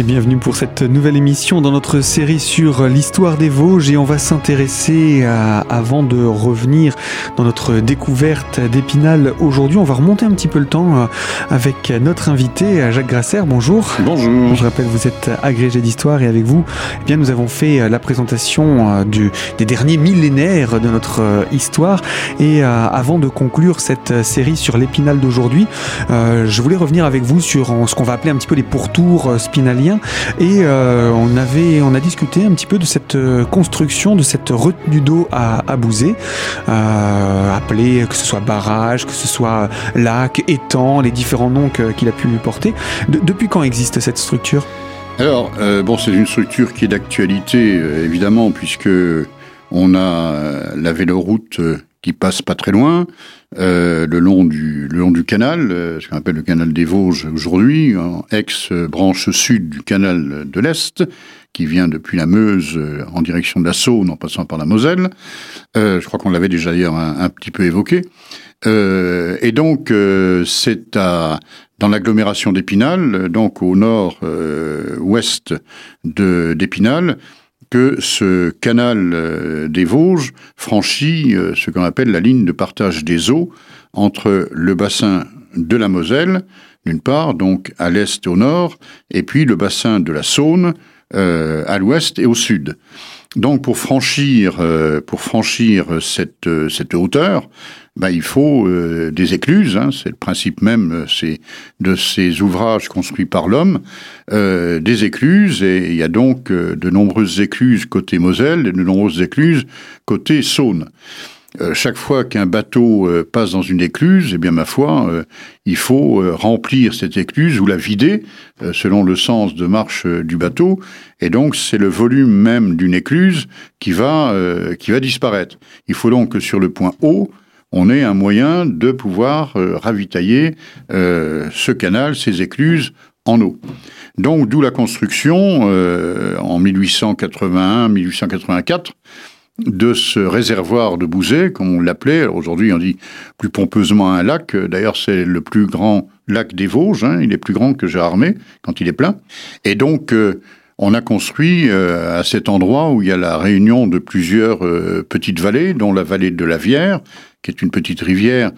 Et bienvenue pour cette nouvelle émission dans notre série sur l'histoire des Vosges et on va s'intéresser à, avant de revenir dans notre découverte d'Épinal aujourd'hui, on va remonter un petit peu le temps euh, avec notre invité Jacques Grasser. Bonjour. Bonjour. Je rappelle, vous êtes agrégé d'histoire et avec vous, eh bien, nous avons fait la présentation euh, du, des derniers millénaires de notre euh, histoire et avant de conclure cette série sur l'Épinal d'aujourd'hui, je voulais revenir avec vous sur ce qu'on va appeler un petit peu les pourtours spinaliens et euh, on, avait, on a discuté un petit peu de cette euh, construction, de cette retenue d'eau à, à Bouzé, euh, appelée que ce soit barrage, que ce soit lac, étang, les différents noms qu'il a pu porter. depuis quand existe cette structure? Alors, bon, c'est une structure qui est d'actualité, évidemment, puisque on a la véloroute qui passe pas très loin, euh, le long du le long du canal, euh, ce qu'on appelle le canal des Vosges aujourd'hui, ex-branche sud du canal de l'Est, qui vient depuis la Meuse euh, en direction de la Saône en passant par la Moselle. je crois qu'on l'avait déjà d'ailleurs un, petit peu évoqué. et donc c'est à dans l'agglomération d'Épinal, donc au nord-ouest d'Épinal, que ce canal euh, des Vosges franchit euh, ce qu'on appelle la ligne de partage des eaux entre le bassin de la Moselle, d'une part, donc à l'est et au nord, et puis le bassin de la Saône euh, à l'ouest et au sud. Donc pour franchir, pour franchir cette, cette hauteur, bah, il faut euh, des écluses. Hein, c'est le principe même euh, de ces ouvrages construits par l'homme, euh, des écluses. Et il y a donc de nombreuses écluses côté Moselle et de nombreuses écluses côté Saône. Chaque fois qu'un bateau passe dans une écluse, eh bien ma foi, il faut remplir cette écluse ou la vider selon le sens de marche du bateau. Et donc c'est le volume même d'une écluse qui va qui va disparaître. Il faut donc que sur le point haut, on ait un moyen de pouvoir euh, ravitailler euh, ce canal, ces écluses en eau. Donc d'où la construction euh, en 1881-1884 de ce réservoir de Bouzet, comme on l'appelait. Aujourd'hui, on dit plus pompeusement un lac. D'ailleurs, c'est le plus grand lac des Vosges. Hein. Il est plus grand que Gérardmer quand il est plein. Et donc, on a construit à cet endroit où il y a la réunion de plusieurs petites vallées, dont la vallée de la Vière, qui est une petite rivière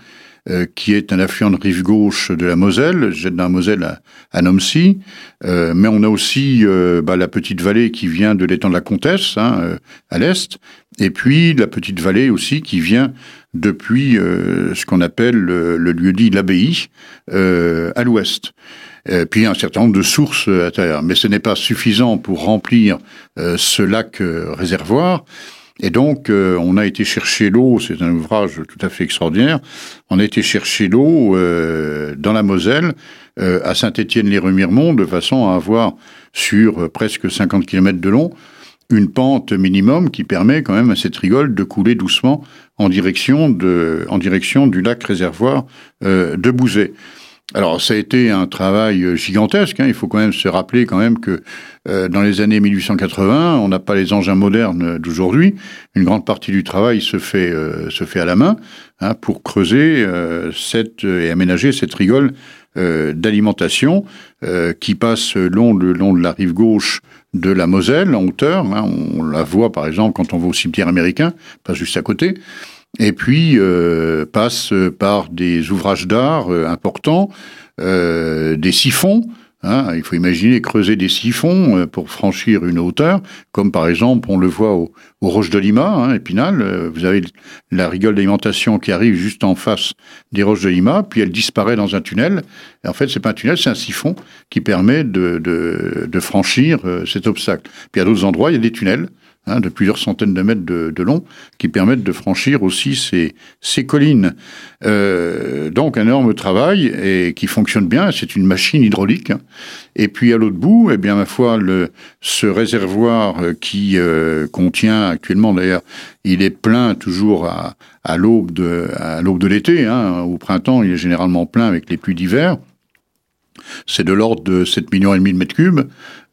euh, qui est un affluent de rive gauche de la Moselle, jette dans la Moselle à, à Nomcy. Euh, mais on a aussi euh, bah, la petite vallée qui vient de l'étang de la Comtesse, hein, à l'est, et puis la petite vallée aussi qui vient depuis ce qu'on appelle le, lieu-dit l'abbaye, à l'ouest. puis un certain nombre de sources à l'intérieur. Mais ce n'est pas suffisant pour remplir ce lac réservoir. Et donc, euh, on a été chercher l'eau, c'est un ouvrage tout à fait extraordinaire, on a été chercher l'eau euh, dans la Moselle, euh, à Saint-Étienne-les-Remiremont, de façon à avoir, sur presque 50 km de long, une pente minimum qui permet quand même à cette rigole de couler doucement en direction, de, en direction du lac réservoir de Bouzet. Alors, ça a été un travail euh, gigantesque. Hein. Il faut quand même se rappeler quand même que euh, dans les années 1880, on n'a pas les engins modernes d'aujourd'hui. Une grande partie du travail se fait euh, se fait à la main hein, pour creuser cette et aménager cette rigole d'alimentation qui passe le long de la rive gauche de la Moselle en hauteur. Hein. On la voit par exemple quand on va au cimetière américain, pas juste à côté et puis euh, passe par des ouvrages d'art euh, importants, euh, des siphons. Hein, il faut imaginer creuser des siphons euh, pour franchir une hauteur, comme par exemple on le voit au, aux Roches de Lima, hein, Épinal. Vous avez la rigole d'alimentation qui arrive juste en face des Roches de Lima, puis elle disparaît dans un tunnel. En fait, c'est pas un tunnel, c'est un siphon qui permet de, de, de franchir cet obstacle. Puis à d'autres endroits, il y a des tunnels Hein, de plusieurs centaines de mètres de, long, qui permettent de franchir aussi ces, ces collines. Euh, donc un énorme travail et qui fonctionne bien. C'est une machine hydraulique. Et puis à l'autre bout, eh bien ma foi, le, ce réservoir qui euh, contient actuellement, d'ailleurs, il est plein toujours à, à l'aube de à l'aube de l'été. Hein, au printemps, il est généralement plein avec les pluies d'hiver. C'est de l'ordre de 7 millions et demi de mètres cubes.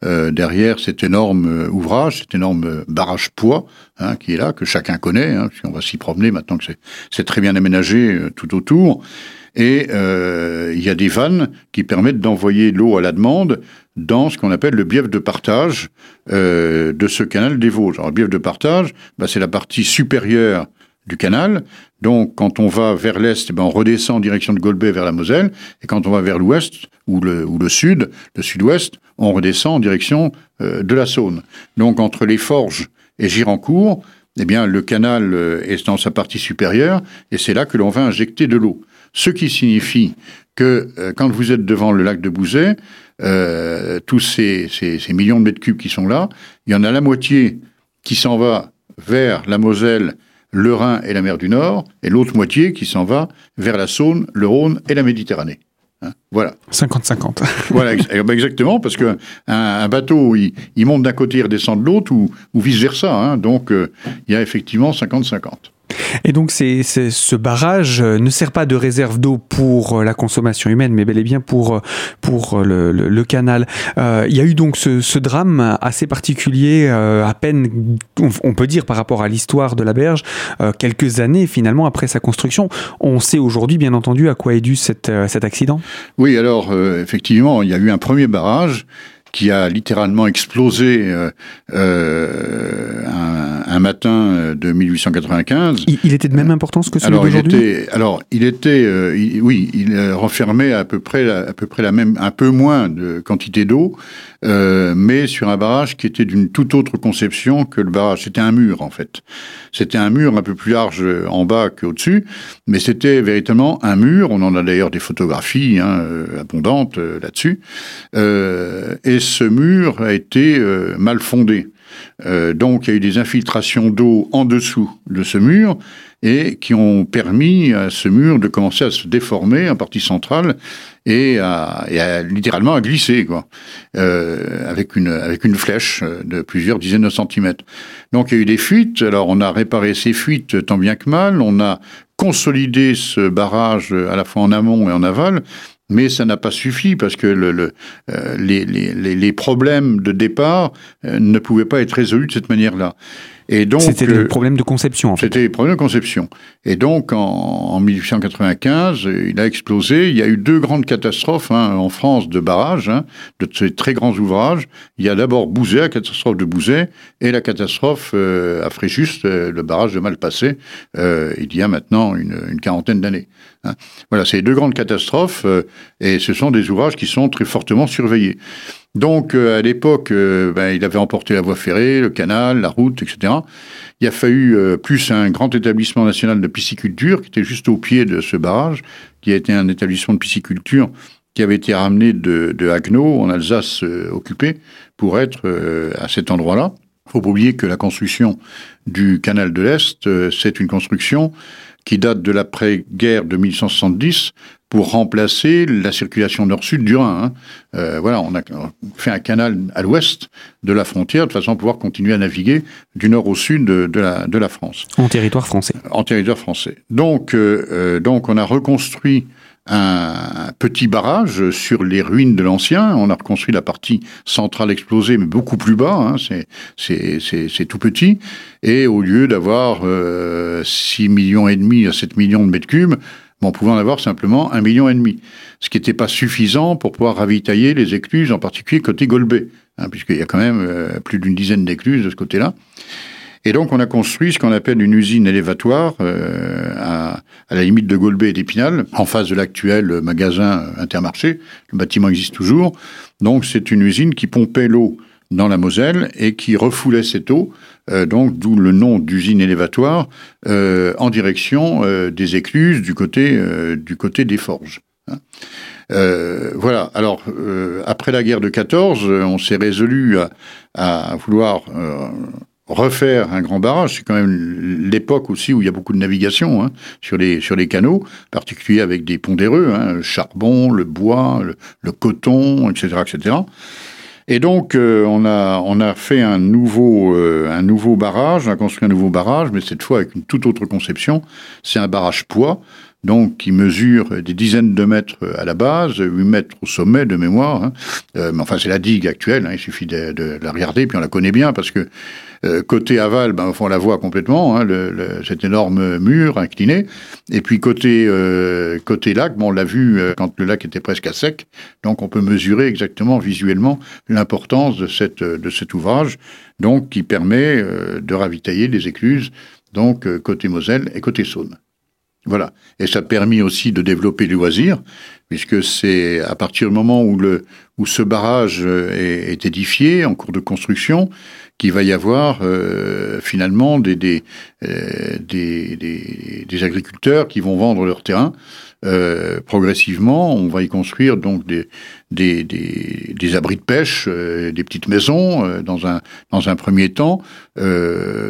Euh, derrière cet énorme euh, ouvrage, cet énorme euh, barrage poids hein, qui est là, que chacun connaît, hein, on va s'y promener maintenant que c'est très bien aménagé tout autour. Et il y a des vannes qui permettent d'envoyer l'eau à la demande dans ce qu'on appelle le bief de partage de ce canal des Vosges. Alors, le bief de partage, bah, c'est la partie supérieure du canal. Donc, quand on va vers l'est, eh ben, on redescend en direction de Golbet vers la Moselle. Et quand on va vers l'ouest ou le, ou le sud, le sud-ouest, on redescend en direction euh, de la Saône. Donc, entre les Forges et Girancourt, eh bien, le canal euh, est dans sa partie supérieure et c'est là que l'on va injecter de l'eau. Ce qui signifie que euh, quand vous êtes devant le lac de Bouzet, tous ces, ces, ces millions de mètres cubes qui sont là, il y en a la moitié qui s'en va vers la Moselle le Rhin et la mer du Nord, et l'autre moitié qui s'en va vers la Saône, le Rhône et la Méditerranée. Hein, voilà. 50-50. voilà, eh ben, exactement, parce qu'un un bateau, il, monte d'un côté et redescend de l'autre, ou, vice-versa. Hein, donc, euh, il y a effectivement 50-50. Et donc c'est, ce barrage euh, ne sert pas de réserve d'eau pour euh, la consommation humaine, mais bel et bien pour, euh, pour le, canal. il y a eu donc ce, drame assez particulier, à peine, on, peut dire par rapport à l'histoire de la berge, quelques années finalement après sa construction. On sait aujourd'hui bien entendu à quoi est dû cet accident Oui, alors effectivement, il y a eu un premier barrage qui a littéralement explosé un, un, matin euh, de 1895. Il, était de même importance que celui d'aujourd'hui? Alors, il était, euh, oui, il renfermait à peu près, à peu près la même, un peu moins de quantité d'eau, euh, mais sur un barrage qui était d'une toute autre conception que le barrage. C'était un mur, en fait. C'était un mur un peu plus large en bas qu'au-dessus, mais c'était véritablement un mur. On en a d'ailleurs des photographies hein, abondantes là-dessus. et ce mur a été euh, mal fondé. Euh, donc il y a eu des infiltrations d'eau en dessous de ce mur et qui ont permis à ce mur de commencer à se déformer en partie centrale et à, littéralement à glisser quoi, euh, avec une avec une flèche de plusieurs dizaines de centimètres. Donc il y a eu des fuites. Alors on a réparé ces fuites tant bien que mal. On a consolidé ce barrage à la fois en amont et en aval mais ça n'a pas suffi parce que euh, les, problèmes de départ euh, ne pouvaient pas être résolus de cette manière-là. Et donc c'était le euh, problème de conception. En fait. C'était le problème de conception. Et donc en, en, 1895, il a explosé. Il y a eu deux grandes catastrophes hein, en France de barrages, hein, de ces très grands ouvrages. Il y a d'abord Bouzet, la catastrophe de Bouzet, et la catastrophe à Fréjus, le barrage de Malpassé, euh, il y a maintenant une, une quarantaine d'années. Hein. Voilà, c'est deux grandes catastrophes, euh, et ce sont des ouvrages qui sont très fortement surveillés. Donc, euh, à l'époque, euh, ben, il avait emporté la voie ferrée, le canal, la route, etc. Il a fallu plus un grand établissement national de pisciculture, qui était juste au pied de ce barrage, qui a été un établissement de pisciculture qui avait été ramené de, de Haguenau, en Alsace occupée, pour être à cet endroit-là. Faut pas oublier que la construction du canal de l'Est, c'est une construction qui date de l'après-guerre de 1870 pour remplacer la circulation nord-sud du Rhin. Hein. Euh, voilà, on a fait un canal à l'ouest de la frontière de façon à pouvoir continuer à naviguer du nord au sud de, la, de la France. En territoire français. En territoire français. Donc, euh, euh, donc on a reconstruit un petit barrage sur les ruines de l'ancien. On a reconstruit la partie centrale explosée, mais beaucoup plus bas. Hein. C'est tout petit. Et au lieu d'avoir euh, 6 millions et demi à 7 millions de mètres cubes, on pouvait en avoir simplement un million et demi. Ce qui n'était pas suffisant pour pouvoir ravitailler les écluses, en particulier côté Golbet, hein, puisqu'il y a quand même euh, plus d'une dizaine d'écluses de ce côté-là. Et donc, on a construit ce qu'on appelle une usine élévatoire euh, à, la limite de Golbet et d'Épinal, en face de l'actuel magasin Intermarché. Le bâtiment existe toujours. Donc, c'est une usine qui pompait l'eau dans la Moselle et qui refoulait cette eau, euh, donc d'où le nom d'usine élévatoire, euh, en direction euh, des écluses du côté, euh, du côté des forges. Hein. voilà. Alors, après la guerre de 14, on s'est résolu à, à vouloir refaire un grand barrage, c'est quand même l'époque aussi où il y a beaucoup de navigation hein, sur, les, sur les canaux, particulier avec des pondéreux, hein, le charbon, le bois, le, coton, etc., etc. Et donc, euh, on, a, on a fait un nouveau, euh, un nouveau barrage, on a construit un nouveau barrage, mais cette fois avec une toute autre conception. C'est un barrage poids, donc qui mesure des dizaines de mètres à la base, 8 mètres au sommet de mémoire. Hein. Euh, mais enfin, c'est la digue actuelle, hein, il suffit de, de, la regarder, puis on la connaît bien, parce que euh, côté aval, ben, on la voit complètement, hein, le, le, cet énorme mur incliné. Et puis côté, euh, côté lac, bon, on l'a vu euh, quand le lac était presque à sec, donc on peut mesurer exactement visuellement l'importance de, cette, de cet ouvrage, donc qui permet de ravitailler les écluses, donc côté Moselle et côté Saône. Voilà. Et ça a permis aussi de développer les loisirs, puisque c'est à partir du moment où, le, où ce barrage est, est édifié, en cours de construction, qu'il va y avoir euh, finalement des, des, euh, des, des, agriculteurs qui vont vendre leur terrain. Euh, progressivement, on va y construire donc des, des, des, abris de pêche, des petites maisons dans, un, dans un premier temps,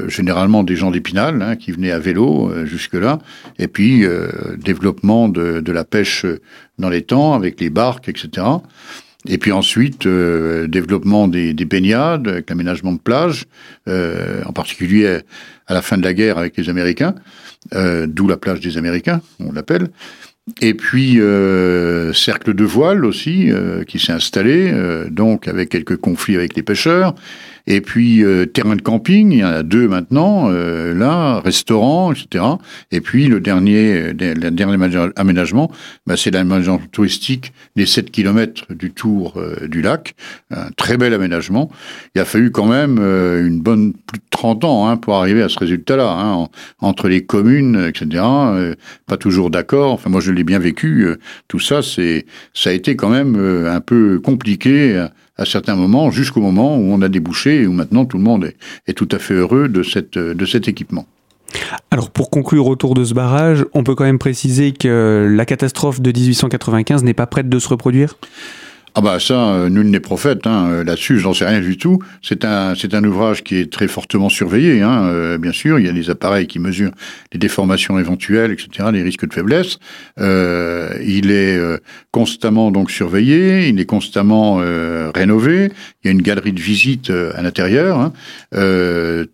généralement des gens d'Épinal hein, qui venaient à vélo jusque-là, et puis développement de la pêche dans les temps avec les barques, etc. Et puis ensuite, euh, développement des, des, baignades, avec l'aménagement de plages, euh, en particulier à la fin de la guerre avec les Américains, euh, d'où la plage des Américains, on l'appelle. Et puis euh, cercle de voile aussi euh, qui s'est installé, euh, donc avec quelques conflits avec les pêcheurs. Et puis terrain de camping, il y en a deux maintenant, là, restaurant, etc. Et puis le dernier, dernier aménagement, bah, c'est l'aménagement touristique des 7 km du tour du lac. Un très bel aménagement. Il a fallu quand même une bonne plus de 30 ans hein, pour arriver à ce résultat-là, hein, entre les communes, etc. pas toujours d'accord. Enfin, moi, je l'ai bien vécu. tout ça, c'est, ça a été quand même un peu compliqué à certains moments, jusqu'au moment où on a débouché et où maintenant tout le monde est, est tout à fait heureux de, cette, de cet équipement. Alors pour conclure autour de ce barrage, on peut quand même préciser que la catastrophe de 1895 n'est pas prête de se reproduire? Ah bah ça, euh, nul n'est prophète. Hein. Euh, là-dessus, je n'en sais rien du tout. C'est un, c'est un ouvrage qui est très fortement surveillé. Hein. Euh, bien sûr, il y a des appareils qui mesurent les déformations éventuelles, etc., les risques de faiblesse. Euh, il est constamment donc surveillé. Il est constamment rénové. Il y a une galerie de visite à l'intérieur. Hein.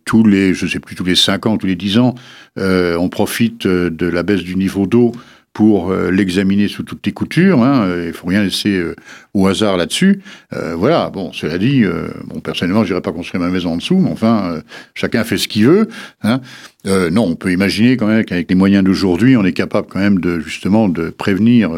tous les, je sais plus, tous les cinq ans, tous les dix ans, on profite de la baisse du niveau d'eau pour euh, l'examiner sous toutes les coutures. Hein, il faut rien laisser euh, au hasard là-dessus. Euh, voilà. Bon, cela dit, bon, personnellement, j'irai pas construire ma maison en dessous, mais enfin, chacun fait ce qu'il veut. Hein. non, on peut imaginer quand même qu'avec les moyens d'aujourd'hui, on est capable quand même de justement de prévenir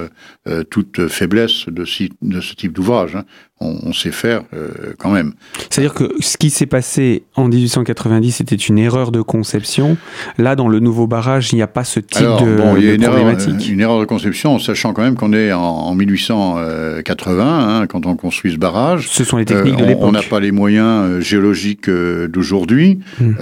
toute faiblesse de, de ce type d'ouvrage. Hein on, sait faire euh, quand même. C'est-à-dire que ce qui s'est passé en 1890, c'était une erreur de conception. Là, dans le nouveau barrage, il n'y a pas ce type de, bon, il y a une problématique. Erreur, une erreur de conception, en sachant quand même qu'on est en, 1880, hein, quand on construit ce barrage. Ce sont les techniques de euh, l'époque. On n'a pas les moyens euh, géologiques d'aujourd'hui. Hmm.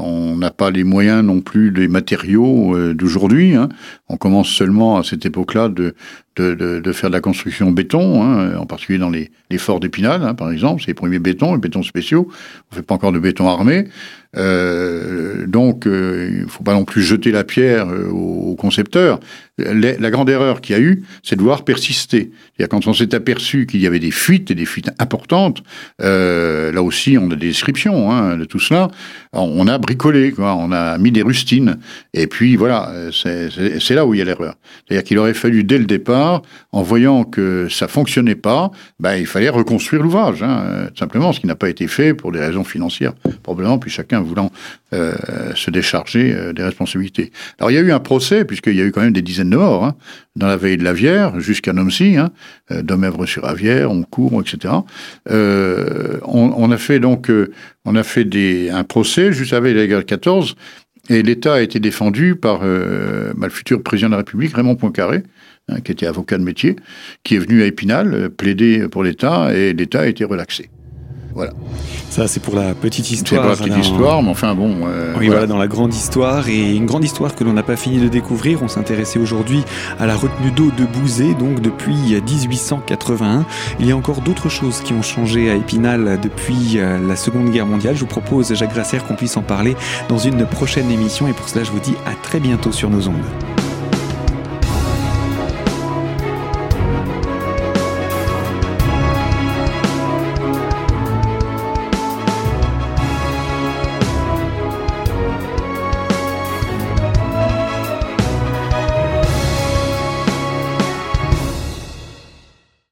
on n'a pas les moyens non plus des matériaux d'aujourd'hui. Hein. On commence seulement à cette époque-là de, de, de, de, faire de la construction béton, hein, en particulier dans les, les forts d'Épinal, hein, par exemple, c'est les premiers bétons, les bétons spéciaux. On fait pas encore de béton armé. Euh, donc, euh, il ne faut pas non plus jeter la pierre euh, aux concepteurs. La, grande erreur qu'il y a eu, c'est de voir persister. cest quand on s'est aperçu qu'il y avait des fuites et des fuites importantes, euh, là aussi, on a des descriptions hein, de tout cela. On a bricolé, quoi, on a mis des rustines, et puis voilà, c'est là où il y a l'erreur. C'est-à-dire qu'il aurait fallu dès le départ, en voyant que ça fonctionnait pas, ben, il fallait reconstruire l'ouvrage, hein, simplement, ce qui n'a pas été fait pour des raisons financières, probablement, puis chacun voulant euh, se décharger euh, des responsabilités. Alors il y a eu un procès, puisqu'il y a eu quand même des dizaines de morts, hein, dans la veille de la Vière, jusqu'à Nomcy, hein, euh, Domèvre-sur-Avière, Oncourt, etc. Euh, on, on, a fait donc euh, on a fait un procès juste avec la guerre 14, et l'État a été défendu par euh, bah, le futur président de la République, Raymond Poincaré, hein, qui était avocat de métier, qui est venu à Épinal plaider pour l'État, et l'État a été relaxé. Voilà. Ça, c'est pour la petite histoire. C'est pour la petite histoire, mais enfin bon. Euh, oui, voilà. voilà. dans la grande histoire. Et une grande histoire que l'on n'a pas fini de découvrir. On s'intéressait aujourd'hui à la retenue d'eau de Bouzé, donc depuis 1881. Il y a encore d'autres choses qui ont changé à Épinal depuis euh, la Seconde Guerre mondiale. Je vous propose, Jacques Grasser, qu'on puisse en parler dans une prochaine émission. Et pour cela, je vous dis à très bientôt sur nos ondes.